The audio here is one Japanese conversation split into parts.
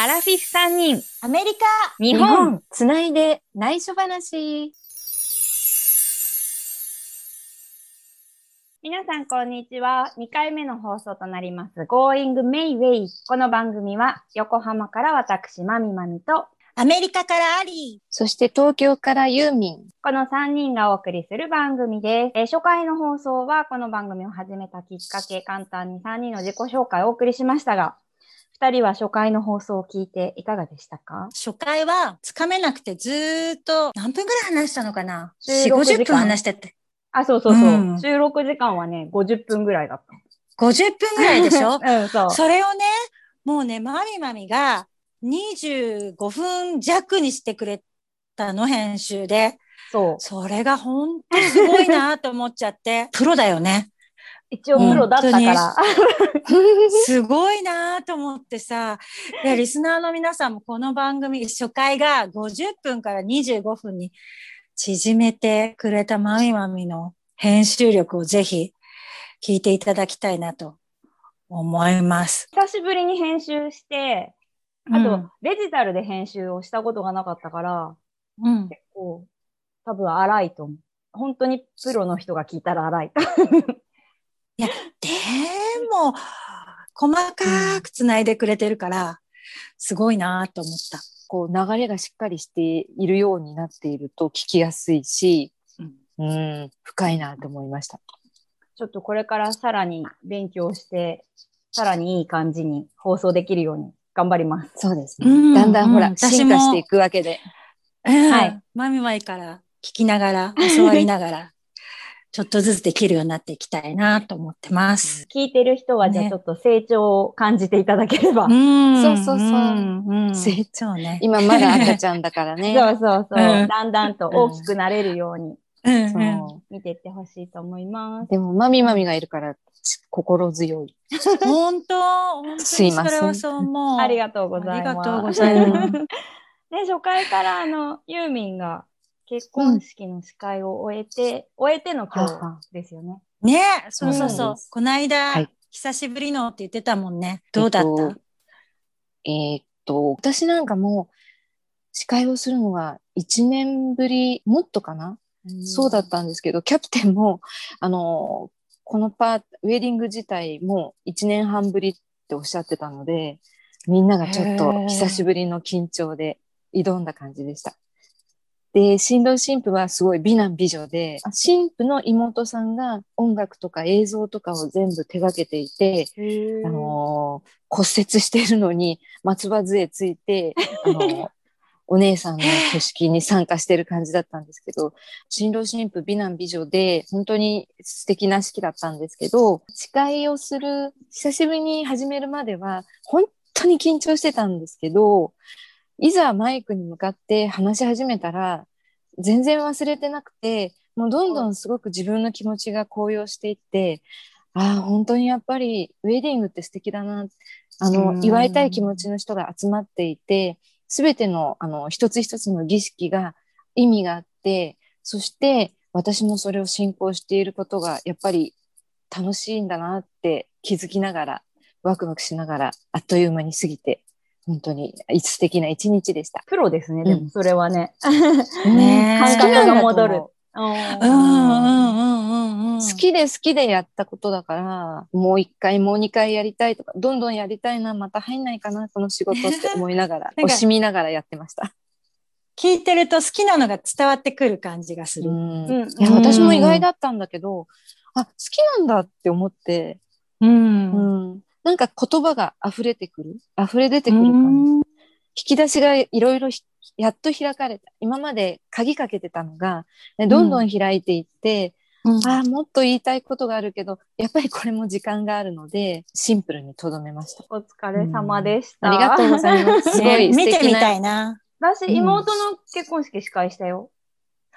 アラフィフ3人、アメリカ日本。つないで内緒話。皆さん、こんにちは。2回目の放送となります、Going Mayway。この番組は、横浜から私、まみまみと、アメリカからアリそして東京からユーミン。この3人がお送りする番組です。えー初回の放送は、この番組を始めたきっかけ、簡単に3人の自己紹介をお送りしましたが、2人は初回の放送を聞いていかがでしたか？ー。初回はつかめなくてずーっと何分ぐらい話したのかな？16 ?4、時間50分話してて。あ、そうそうそう。うん収録時間はね、50分ぐらいだっ50分ぐらいでしょ？た。うん、そう。それをね、もうね、まみまみが25分弱にしてくれたの、編集で。そう。それが本当すごいなと思っちゃって。プロだよね。一応プロだったから。すごいなと思ってさ、リスナーの皆さんもこの番組、初回が50分から25分に縮めてくれたまみまみの編集力をぜひ聞いていただきたいなと思います。久しぶりに編集して、あと、デジタルで編集をしたことがなかったから、うん、うん。結構、多分荒いと思う。本当にプロの人が聞いたら荒い。でも、細かく繋いでくれてるから、すごいなと思った。こう流れがしっかりしているようになっていると聞きやすいし、うんうん、深いなと思いました。ちょっとこれからさらに勉強して、さらにいい感じに放送できるように頑張ります。そうですね。うんだんだんほら、うん私も進化していくわけで。ははいい。まみまいから聞きながら、教わりながら、ちょっとずつできるようになっていきたいなと思ってます。聞いてる人は、じゃあねちょっと成長を感じていただければ。んそうそうそうんうん成そうね。今まだ赤ちゃんだからね。そうそうそう、うんだんだんと大きくなれるようにうんそう見ていってほしいと思います。でも、まみまみがいるから、ち心強い。本当、本当にすいませんそれはそう思う。ありがとうございます。ありがとうございますで、初回からあの、ユーミンが結婚式の司会を終えて、終えての今日ですよね。ねそうそうそう。この間、はい久しぶりのって言ってたもんね。どうだった、えっとえーっと、私なんかも、司会をするのが1年ぶり、もっとかな、そうだったんですけど、キャプテンも、あの、このパー、ウェディング自体も1年半ぶりっておっしゃってたので、みんながちょっへとー久しぶりの緊張で挑んだ感じでした。で、新郎新婦はすごい美男美女で、あ。新婦の妹さんが音楽とか映像とかを全部手掛けていて、あのー骨折してるのに松葉杖ついて、あのーお姉さんの挙式に参加してる感じだったんですけど、新郎新婦美男美女で、本当に素敵な式だったんですけど、司会をする、久しぶりに始めるまでは、本当に緊張してたんですけど、いざマイクに向かって話し始めたら、全然忘れてなくて、もうどんどんすごく自分の気持ちが高揚していって、ああ、本当にやっぱりウェディングって素敵だな。あの、うん祝いたい気持ちの人が集まっていて、すべての、あの、一つ一つの儀式が意味があって、そして私もそれを信仰していることが、やっぱり楽しいんだなって気づきながら、ワクワクしながら、あっという間に過ぎて、本当に素敵な一日でした。プロですね、でもうんそれはね。ね感覚が戻る好きなんだと思う。うんうんうんうんうん。うん。好きで好きでやったことだから、もう一回、もう二回やりたいとか、どんどんやりたいな、また入んないかな、この仕事って思いながら、惜しみながらやってました。聞いてると好きなのが伝わってくる感じがする。うん。うん。いや私も意外だったんだけど、あ、好きなんだって思って、うん。うん、なんか言葉が溢れてくる、溢れ出てくる感じ。引き出しがいろいろひやっと開かれた。今まで鍵かけてたのが、ねどんどん開いていって、うんああ、もっと言いたいことがあるけど、やっぱりこれも時間があるので、シンプルにとどめました。お疲れ様でした。ありがとうございます。すごねい素敵な。見てみたいな。私、うん妹の結婚式司会したよ。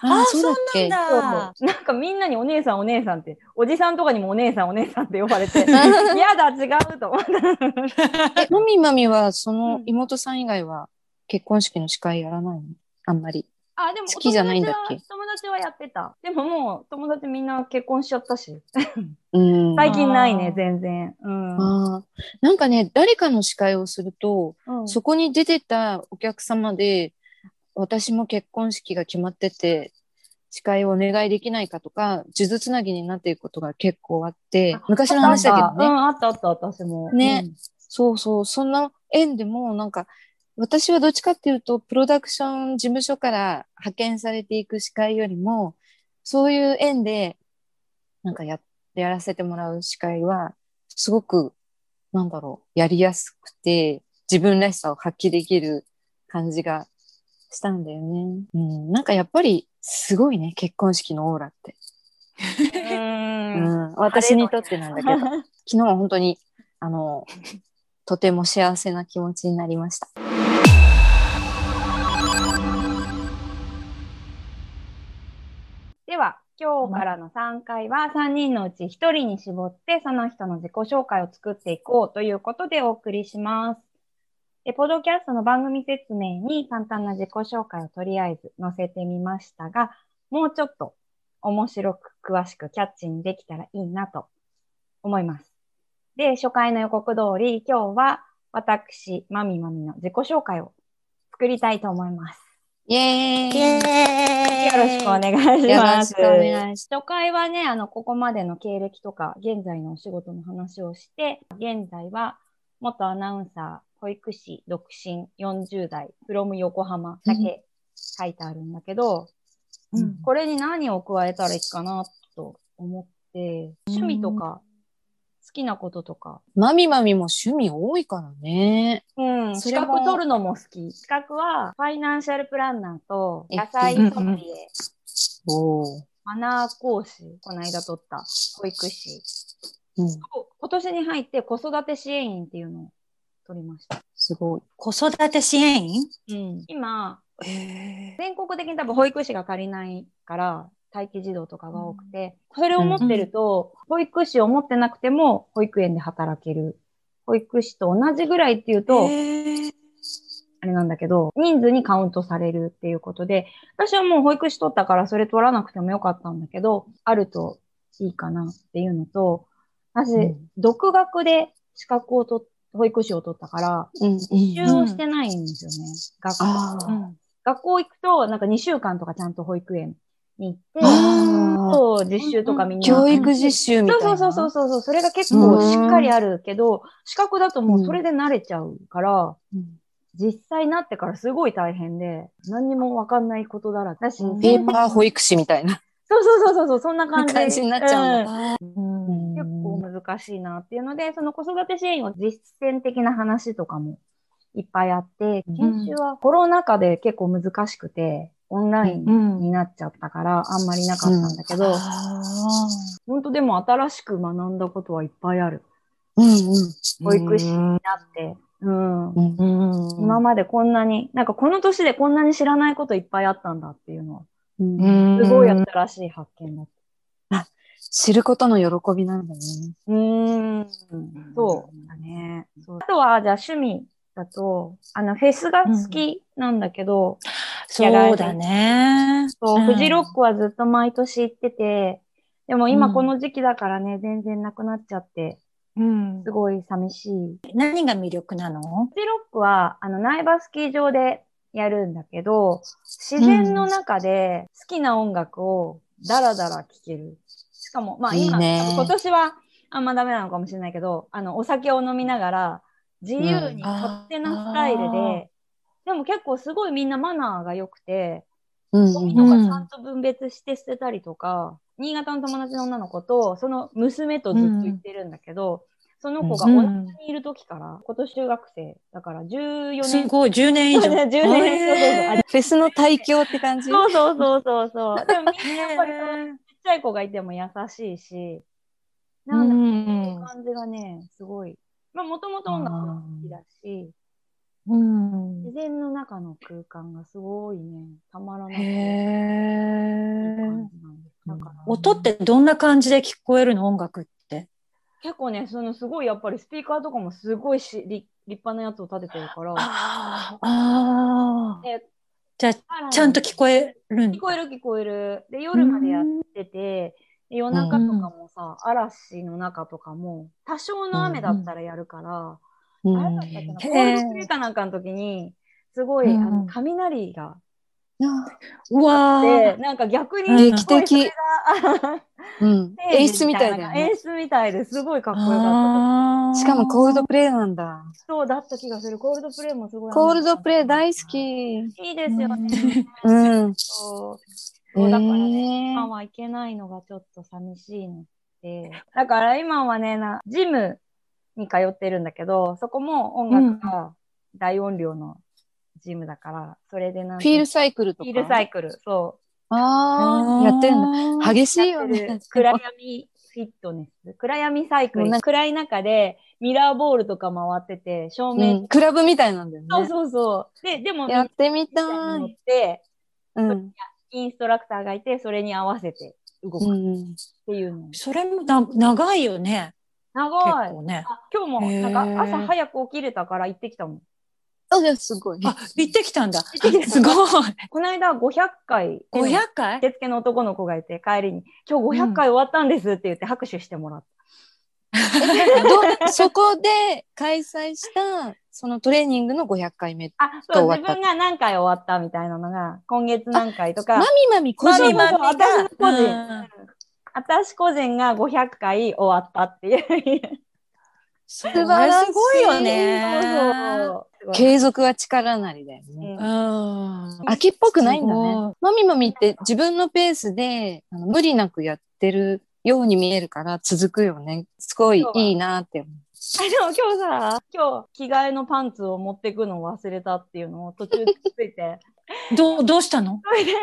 あそうだっけ？なんかみんなにお姉さんお姉さんって、おじさんとかにもお姉さんお姉さんって呼ばれて、やだ、違うと思った。え、マミマミは、そうのん妹さん以外は結婚式の司会やらないの？あんまり。ああ、でも好きじゃないんだっけ？友達はやってた。でももう友達みんな結婚しちゃったし。うん。最近ないね全然。うん。あーなんかね、誰かの司会をすると、うんそこに出てたお客様で、私も結婚式が決まってて、司会をお願いできないかとか、数珠つなぎになっていくことが結構あってあ、昔の話だけどね。うん、あったあった、私も。ねうんそうそう、そんな縁でも、なんか、私はどっちかっていうと、プロダクション事務所から派遣されていく司会よりも、そういう縁で、なんかや、やらせてもらう司会は、すごく、なんだろう、やりやすくて、自分らしさを発揮できる感じがしたんだよね。うん、なんかやっぱり、すごいね、結婚式のオーラって。う。うんん、私にとってなんだけど、昨日は本当に、あの、とても幸せな気持ちになりました。では、今日からの3回は3人のうち1人に絞って、その人の自己紹介を作っていこうということでお送りします。でポッドキャストの番組説明に簡単な自己紹介をとりあえず載せてみましたが、もうちょっと面白く詳しくキャッチにできたらいいなと思います。で、初回の予告通り、今日は私、まみまみの自己紹介を作りたいと思います。イエーイイエーイよろしくお願いしよろます。しくお願いし初回はね、あの、ここまでの経歴とか、現在のお仕事の話をして、現在は元アナウンサー、保育士、独身、40代、from 横浜だけ書いてあるんだけど、うんこれに何を加えたらいいかなと思って、趣味とか、好きなこととか、まみまみも趣味多いからね。うん、資格取るのも好き。資格は、ファイナンシャルプランナーと、え野菜ソムリエ、おー。マナー講師、この間取った保育士。うん、今年に入って子育て支援員っていうのを取りました。すごい。子育て支援員？うん、今、へ全国的に多分保育士が足りないから、待機児童とかが多くて、それを持ってると、保育士を持ってなくても保育園で働ける。保育士と同じぐらいっていうと、ーあれなんだけど、人数にカウントされるっていうことで、私はもう保育士取ったからそれ取らなくてもよかったんだけど、あるといいかなっていうのと、私、うん独学で資格を取っ保育士を取ったから、うん、一周をしてないんですよね。学校学校行くと、なんか2週間とかちゃんと保育園に行って、あそう、実習とかみんな。教育実習みたいな。そうそうそうそうそう。それが結構しっかりあるけど、資格だともうそれで慣れちゃうから、うん実際なってからすごい大変で、何にもわかんないことだらけだし、ペーパー保育士みたいなそうそうそうそうそう、そんな感じ。感じになっちゃうんだ。難しいなっていうので、その子育て支援を実践的な話とかもいっぱいあって、研修はコロナ禍で結構難しくて、オンラインうんになっちゃったから、あんまりなかったんだけど、あ本当でも新しく学んだことはいっぱいある。うんうん。保育士になって。うん。今までこんなに、なんかこの年でこんなに知らないこといっぱいあったんだっていうのは、すごい新しい発見だった。知ることの喜びなんだね。うーん。そうだね。あとは、じゃあ趣味だと、あの、フェスが好きなんだけど、そうだね。そう、んフジロックはずっと毎年行ってて、でも今うんこの時期だからね、全然なくなっちゃって、うんすごい寂しい。何が魅力なの？フジロックは、あの、苗場スキー場でやるんだけど、自然の中で好きな音楽をダラダラ聴ける。しかも、まあ今、いいね。今年はあんまダメなのかもしれないけど、あの、お酒を飲みながら、自由にうん。勝手なスタイルあー。で、でも結構すごいみんなマナーが良くて、うんゴミとかちゃんと分別して捨てたりとか、新潟の友達の女の子と、その娘とずっと行ってるんだけど、その子がうん。同じにいる時から、今年中学生、だから14年。すごい、10年以上。10年そうそうそうへーフェスの対響って感じ？そうそうそうそうそう。でもみんなやっぱりちっちゃい子がいても優しいし、ーなんだろううん感じがね、すごい。まあもともと音楽が好きだし、うん自然の中の空間がすごいね、たまらないいへ音ってどんな感じで聞こえるの音楽って？結構ね、そのすごいやっぱりスピーカーとかもすごいし立立派なやつを立ててるから、ああ。ああ。でじゃあ、ちゃんと聞こえるんだ。聞こえる聞こえる。で、夜までやってて、で夜中とかもさ、嵐の中とかも、多少の雨だったらやるから、うん。あれだったっけな、コへー。ールドプレイかなんかの時に、すごい、うんあの雷がうわで、ーなんか逆に、劇的うん 演出みたいだよね。演出みたいですごいかっこよかった。しかもコールドプレイなんだ。そうだった気がする。コールドプレイもすごい。コールドプレイ大好。き。いいですよね。うん。そうそうだからね、えー今は行けないのがちょっと寂しいので。だから今はね、なジムに通ってるんだけど、そこも音楽が大音量のジムだから、それでなんかフィールサイクルとか？フィールサイクル、そああ、やってるんだ。激しう。いよね。暗闇フィットネス？暗闇サイクル。暗い中でミラーボールとか回ってて、照う明、ん、クラブみたいなんだよね。そうそうそう。で、でも、やってみたい。て、うん。インストラクターがいて、それに合わせて動くっうん。ていうの。それもな長いよね。長い。結構ね。あ今日も、なんか朝早く起きれたから行ってきたもん。あ、じゃあすごい。あ、行ってきたんだ。行ってきたすごい。この間500回、500回受付の男の子がいて、帰りに、今日500回終わったんですって言って拍手してもらった。ど そこで開催した、そのトレーニングの500回目。あ、そう、自分が何回終わったみたいなのが、今月何回とかま、みまみ個人そうそうそうマミマミが私個人うん私個人が500回終わったっていう。それ素晴らしいすごいよね。そうそう。継続は力なりだよね。うんうん。秋っぽくないんだね。まみまみって自分のペースであの無理なくやってるように見えるから続くよね。すごいいいなって思う。あ、でも今日さ、今日着替えのパンツを持ってくのを忘れたっていうのを途中でついて。どう、どうしたの？それで、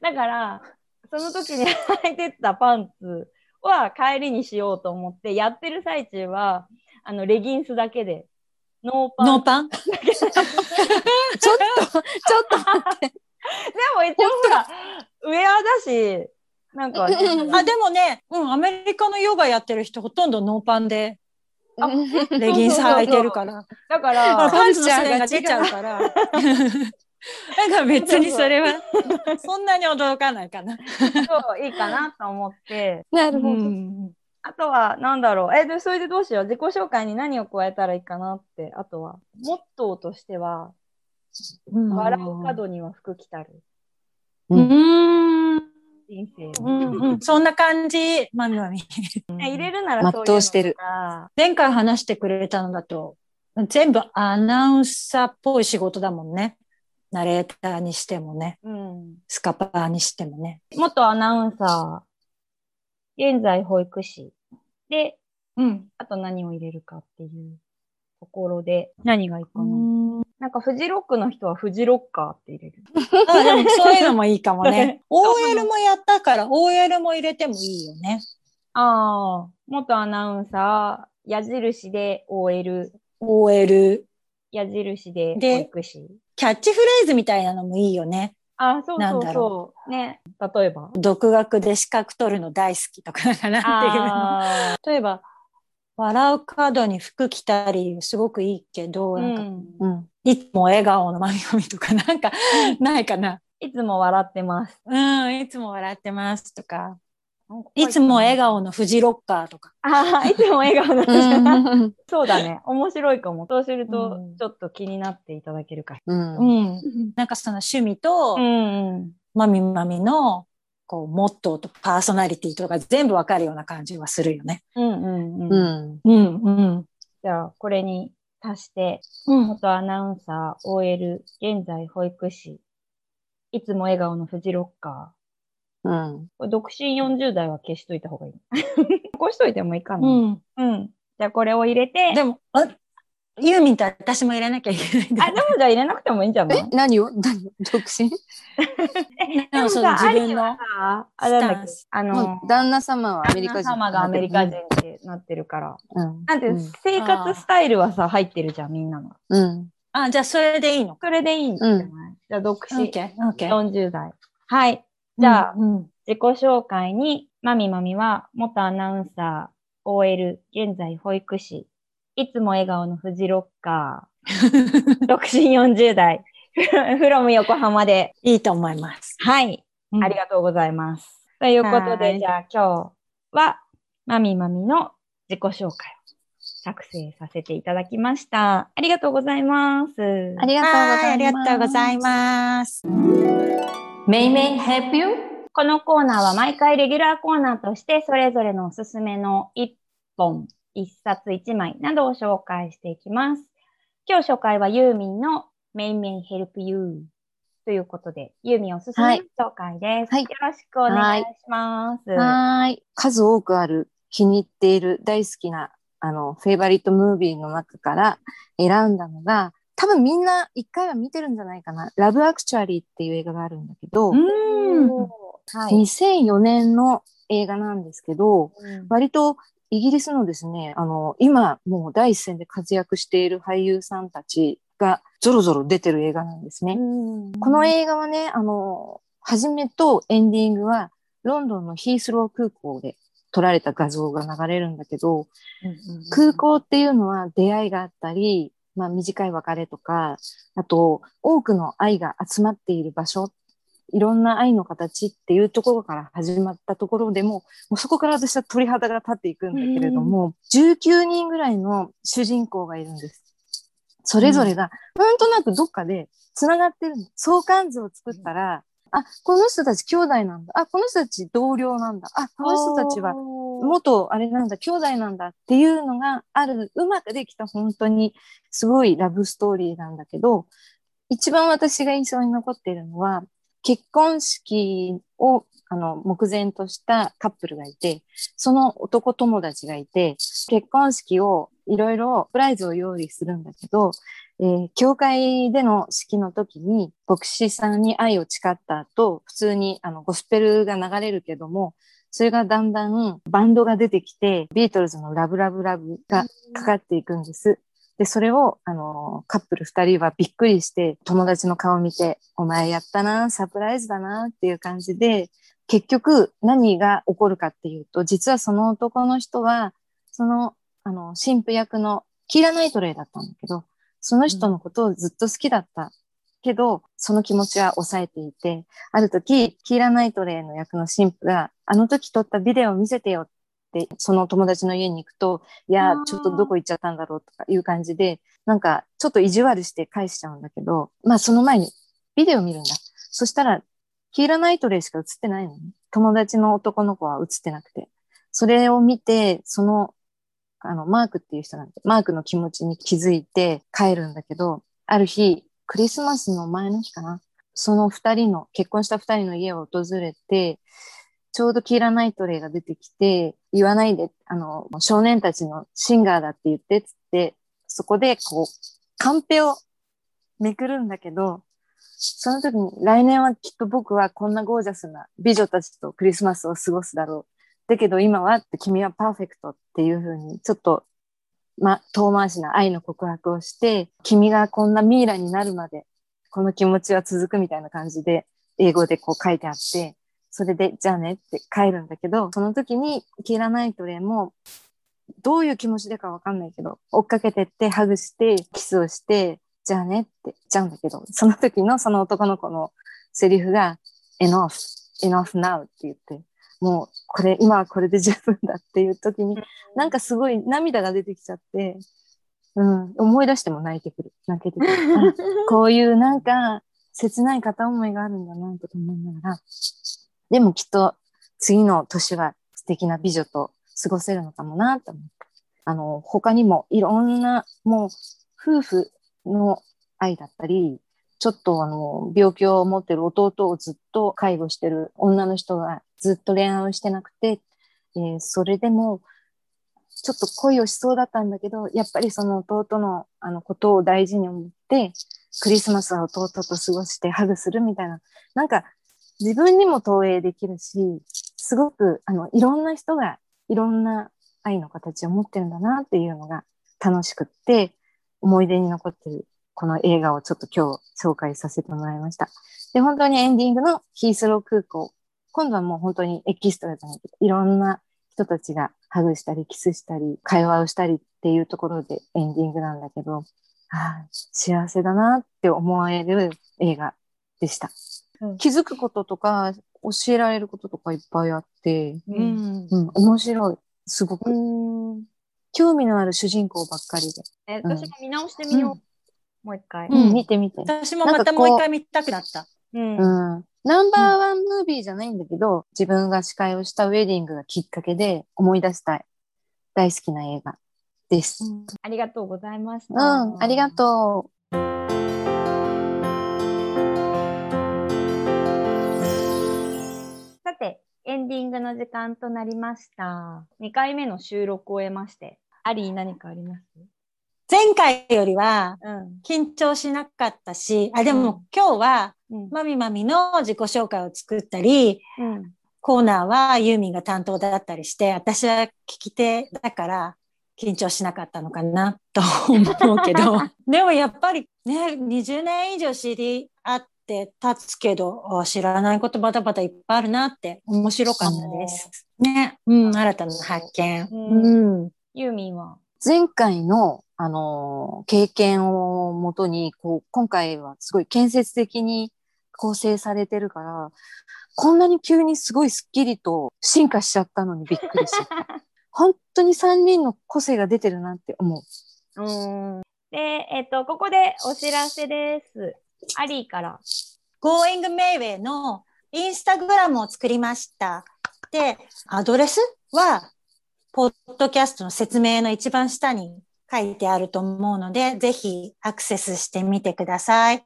だから、その時に履いてったパンツは帰りにしようと思って、やってる最中は、あの、レギンスだけで、ノーパン。ノーパン？ちょっと、ちょっと待って。でも一応ほら、ウェアだし、なんか、うんあ、でもね、うん、アメリカのヨガやってる人ほとんどノーパンであレギンス履いてるから。だからほら、パンツの線が出ちゃうから。だから別にそれは、そんなに驚かないかな。そう、いいかなと思って、うなるほど。ん。あとは、なんだろう。え、で、それでどうしよう。自己紹介に何を加えたらいいかなって。あとは、モットーとしては、うん笑う角には服着たる。うん。人生うの。んうん、そんな感じ、まみまみ。入れるならそういうのしてる前回話してくれたのだと、全部アナウンサーっぽい仕事だもんね。ナレーターにしてもね、うん。スカパーにしてもね。元アナウンサー、現在保育士。で、うん。あと何を入れるかっていうところで、何がいいかな？なんかフジロックの人はフジロッカーって入れる。あでもそういうのもいいかもね。OL もやったから OL も入れてもいいよね。ああ、元アナウンサー、矢印で OL、OL。矢印で保で育士。キャッチフレーズみたいなのもいいよね。あ、そうそうなんだそう。ね。例えば。独学で資格取るの大好きとかなんていうの。あ 例えば、笑う角に服着たり、すごくいいけど、ーなんか、うんうん。いつも笑顔のまみまみとか、なんか、ないかな。いつも笑ってます。うん、いつも笑ってますとか、いつも笑顔のフジロッカーとか。ああ、いつも笑顔なんだ。うん。そうだね。面白いかも。そうするとう、んちょっと気になっていただけるかしうんうん。なんかその趣味とら。、うん。まみまみの、こう、モットーとパーソナリティとか全部わかるような感じはするよね。うんうんうん。うん。うん、うん。じゃあ、これに足して、うん。元アナウンサー、OL、現在保育士、いつも笑顔のフジロッカうん。独身40代は消しといた方がいい。残しといてもいいかな。うん。うん。じゃあ、これを入れて、でも、あ、ユーミンと私も入れなきゃいけないんだあ、でもじゃあ入れなくてもいいんじゃない？え、何を？何？を独身？でもその自分のああの旦那様はアメリカ人。旦那様がアメリカ人ってなってるから。うん。なんていうの、生活スタイルはさ、入ってるじゃん、みんなの。うん。あ、じゃあそれでいいの。それでいいんじゃない、うじゃあ、独身オッケー、オッケー。40代。はい。じゃあ、うん、自己紹介に、まみまみは、元アナウンサー、OL、現在保育士、いつも笑顔のフジロッカー、独身40代、from 横浜で。いいと思います。はい。うんありがとうございます。ということで、はいじゃあ今日は、まみまみの自己紹介を作成させていただきました。ありがとうございます。ありがとうございます。メイメイ help you? このコーナーは毎回レギュラーコーナーとして、それぞれのおすすめの1本、1冊1枚などを紹介していきます。今日紹介はユーミンのメイメイ help you ということで、ユーミンおすすめの紹介です。はいよろしくお願いします。はーい。数多くある気に入っている大好きなあのフェイバリットムービーの中から選んだのが多分みんな一回は見てるんじゃないかな。ラブアクチュアリーっていう映画があるんだけど、うん。はい。2004年の映画なんですけど、割とイギリスのですね、あの、今もう第一線で活躍している俳優さんたちがゾロゾロ出てる映画なんですね。この映画はね、あの、初めとエンディングはロンドンのヒースロー空港で撮られた画像が流れるんだけど、空港っていうのは出会いがあったり、まあ短い別れとか、あと多くの愛が集まっている場所、いろんな愛の形っていうところから始まったところでも、もうそこから私は鳥肌が立っていくんだけれども、19人ぐらいの主人公がいるんです。それぞれが、なんとなくどっかで繋がってるの。相関図を作ったら、あ、この人たち兄弟なんだ。あ、この人たち同僚なんだ。あ、この人たちは元あれなんだ、兄弟なんだっていうのがある、うまくできた本当にすごいラブストーリーなんだけど、一番私が印象に残っているのは、結婚式をあの目前としたカップルがいて、その男友達がいて、結婚式をいろいろプライズを用意するんだけど、えー教会での式の時に牧師さんに愛を誓った後、普通にあのゴスペルが流れるけども、それがだんだんバンドが出てきて、ビートルズのラブラブラブがかかっていくんです。で、それを、あの、カップル二人はびっくりして、友達の顔を見て、お前やったな、サプライズだな、っていう感じで、結局何が起こるかっていうと、実はその男の人は、その、あの、神父役のキーラ・ナイトレイだったんだけど、その人のことをずっと好きだったけど、その気持ちは抑えていて、ある時、キーラ・ナイトレイの役の神父が、あの時撮ったビデオを見せてよって、その友達の家に行くと、いやちょっとどこ行っちゃったんだろうとかいう感じで、なんか、ちょっと意地悪して返しちゃうんだけど、まあその前にビデオ見るんだ。そしたら、キーラ・ナイトレイしか映ってないのね。友達の男の子は映ってなくて。それを見て、その、あの、マークっていう人なんで、マークの気持ちに気づいて帰るんだけど、ある日、クリスマスの前の日かな。その二人の、結婚した二人の家を訪れて、ちょうどキーラ・ナイトレイが出てきて、言わないで、あの、少年たちのシンガーだって言って、つって、そこで、こう、カンペをめくるんだけど、その時に、来年はきっと僕はこんなゴージャスな美女たちとクリスマスを過ごすだろう。だけど今はって君はパーフェクトっていう風に、ちょっと、ま、遠回しな愛の告白をして、君がこんなミイラになるまで、この気持ちは続くみたいな感じで、英語でこう書いてあって、それで、じゃあねって帰るんだけど、その時に、キーラ・ナイトレイも、どういう気持ちでかわかんないけど、追っかけてって、ハグして、キスをして、じゃあねって言っちゃうんだけど、その時のその男の子のセリフが、enough, enough now って言って、もう、これ、今はこれで十分だっていう時に、なんかすごい涙が出てきちゃって、うん、思い出しても泣いてくる。泣けてくる。あこういうなんか、切ない片思いがあるんだな、とか思いながら。でもきっと、次の年は素敵な美女と過ごせるのかもな、と思って。あの、他にもいろんな、もう、夫婦の愛だったり、ちょっとあの、病気を持ってる弟をずっと介護してる女の人がずっと恋愛をしてなくて、えーそれでも、ちょっと恋をしそうだったんだけど、やっぱりその弟のあのことを大事に思って、クリスマスは弟と過ごしてハグするみたいな、なんか自分にも投影できるし、すごくあのいろんな人がいろんな愛の形を持ってるんだなっていうのが楽しくって、思い出に残ってるこの映画をちょっと今日紹介させてもらいました。で、本当にエンディングのヒースロー空港。今度はもう本当にエキストラじゃないけど、いろんな人たちがハグしたり、キスしたり、会話をしたりっていうところでエンディングなんだけど、はい幸せだなって思える映画でした。うん気づくこととか、教えられることとかいっぱいあって、う。うんん。うん、面白い。すごく。うん。興味のある主人公ばっかりで。え、うん私も見直してみよう。うんもう一回。うん見てみて。私もまたもう一回見たくなった。うん。うん。ナンバーワンムービーじゃないんだけど、自分が司会をしたウェディングがきっかけで思い出したい大好きな映画です。ありがとうございましうた。ん、ありがとさて、エンディングの時間となりました。2回目の収録を終えまして、アリー何かあります？前回よりはうん。緊張しなかったし、あ、でも今日はうん。マミマミの自己紹介を作ったり、うん。コーナーはユーミンが担当だったりして、私は聞き手だから緊張しなかったのかなと思うけど、でもやっぱりね、20年以上知り合って経つけど、あ知らないことバタバタいっぱいあるなって面白かったです。ね、うん、新たな発見。うんうん。ユーミンは？う。前回の、あのー経験をもとに、こう、今回はすごい建設的に構成されてるから、こんなに急にすごいスッキリと進化しちゃったのにびっくりしちゃった。本当に3人の個性が出てるなって思う。うん。で、えっと、ここでお知らせです。アリーから。Going Mayway のインスタグラムを作りました。で、アドレスは、ポッドキャストの説明の一番下に書いてあると思うので、ぜひアクセスしてみてください。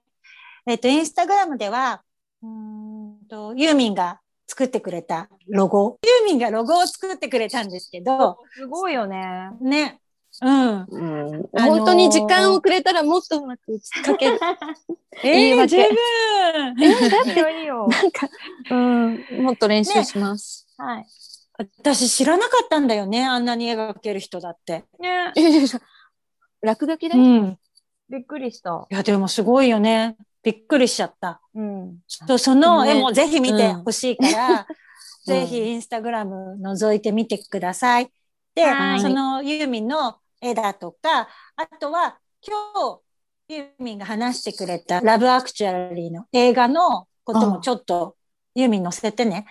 えっと、インスタグラムでは、うーんと、ユーミンが作ってくれたロゴ。ユーミンがロゴを作ってくれたんですけど、すごいよね。ね。うん。うん、あのー本当に時間をくれたらもっとうまく打ち書ける。えー、言い訳十分いいよ、いいよ。なんか、うん、もっと練習します。はい。私知らなかったんだよね。あんなに絵が描ける人だって。ね、落書きだよ。うん。びっくりした。いや、でもすごいよね。びっくりしちゃった。うん。そうその絵ねもぜひ見てほしいから、うんぜひインスタグラム覗いてみてください。では、いそのユーミンの絵だとか、あとは今日ユーミンが話してくれたラブアクチュアリーの映画のこともちょっとユーミン載せてね。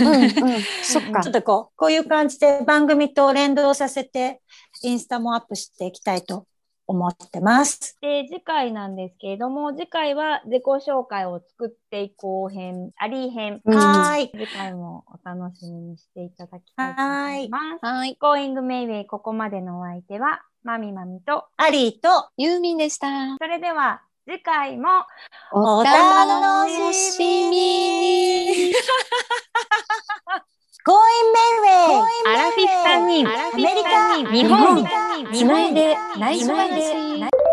うん、うん、そっかちょっ。とこう、こういう感じで番組と連動させてインスタもアップしていきたいと思ってます。で、次回なんですけれども、次回は自己紹介を作っていこう編、アリー編。うんはーい。次回もお楽しみにしていただきたいと思います。はい。Going Mayway ここまでのお相手は、まみまみと、アリーとユーミンでした。それでは次回もお楽しみに。Going Mayway! アラフィフ3人、アメリカ日本、つないで内緒話。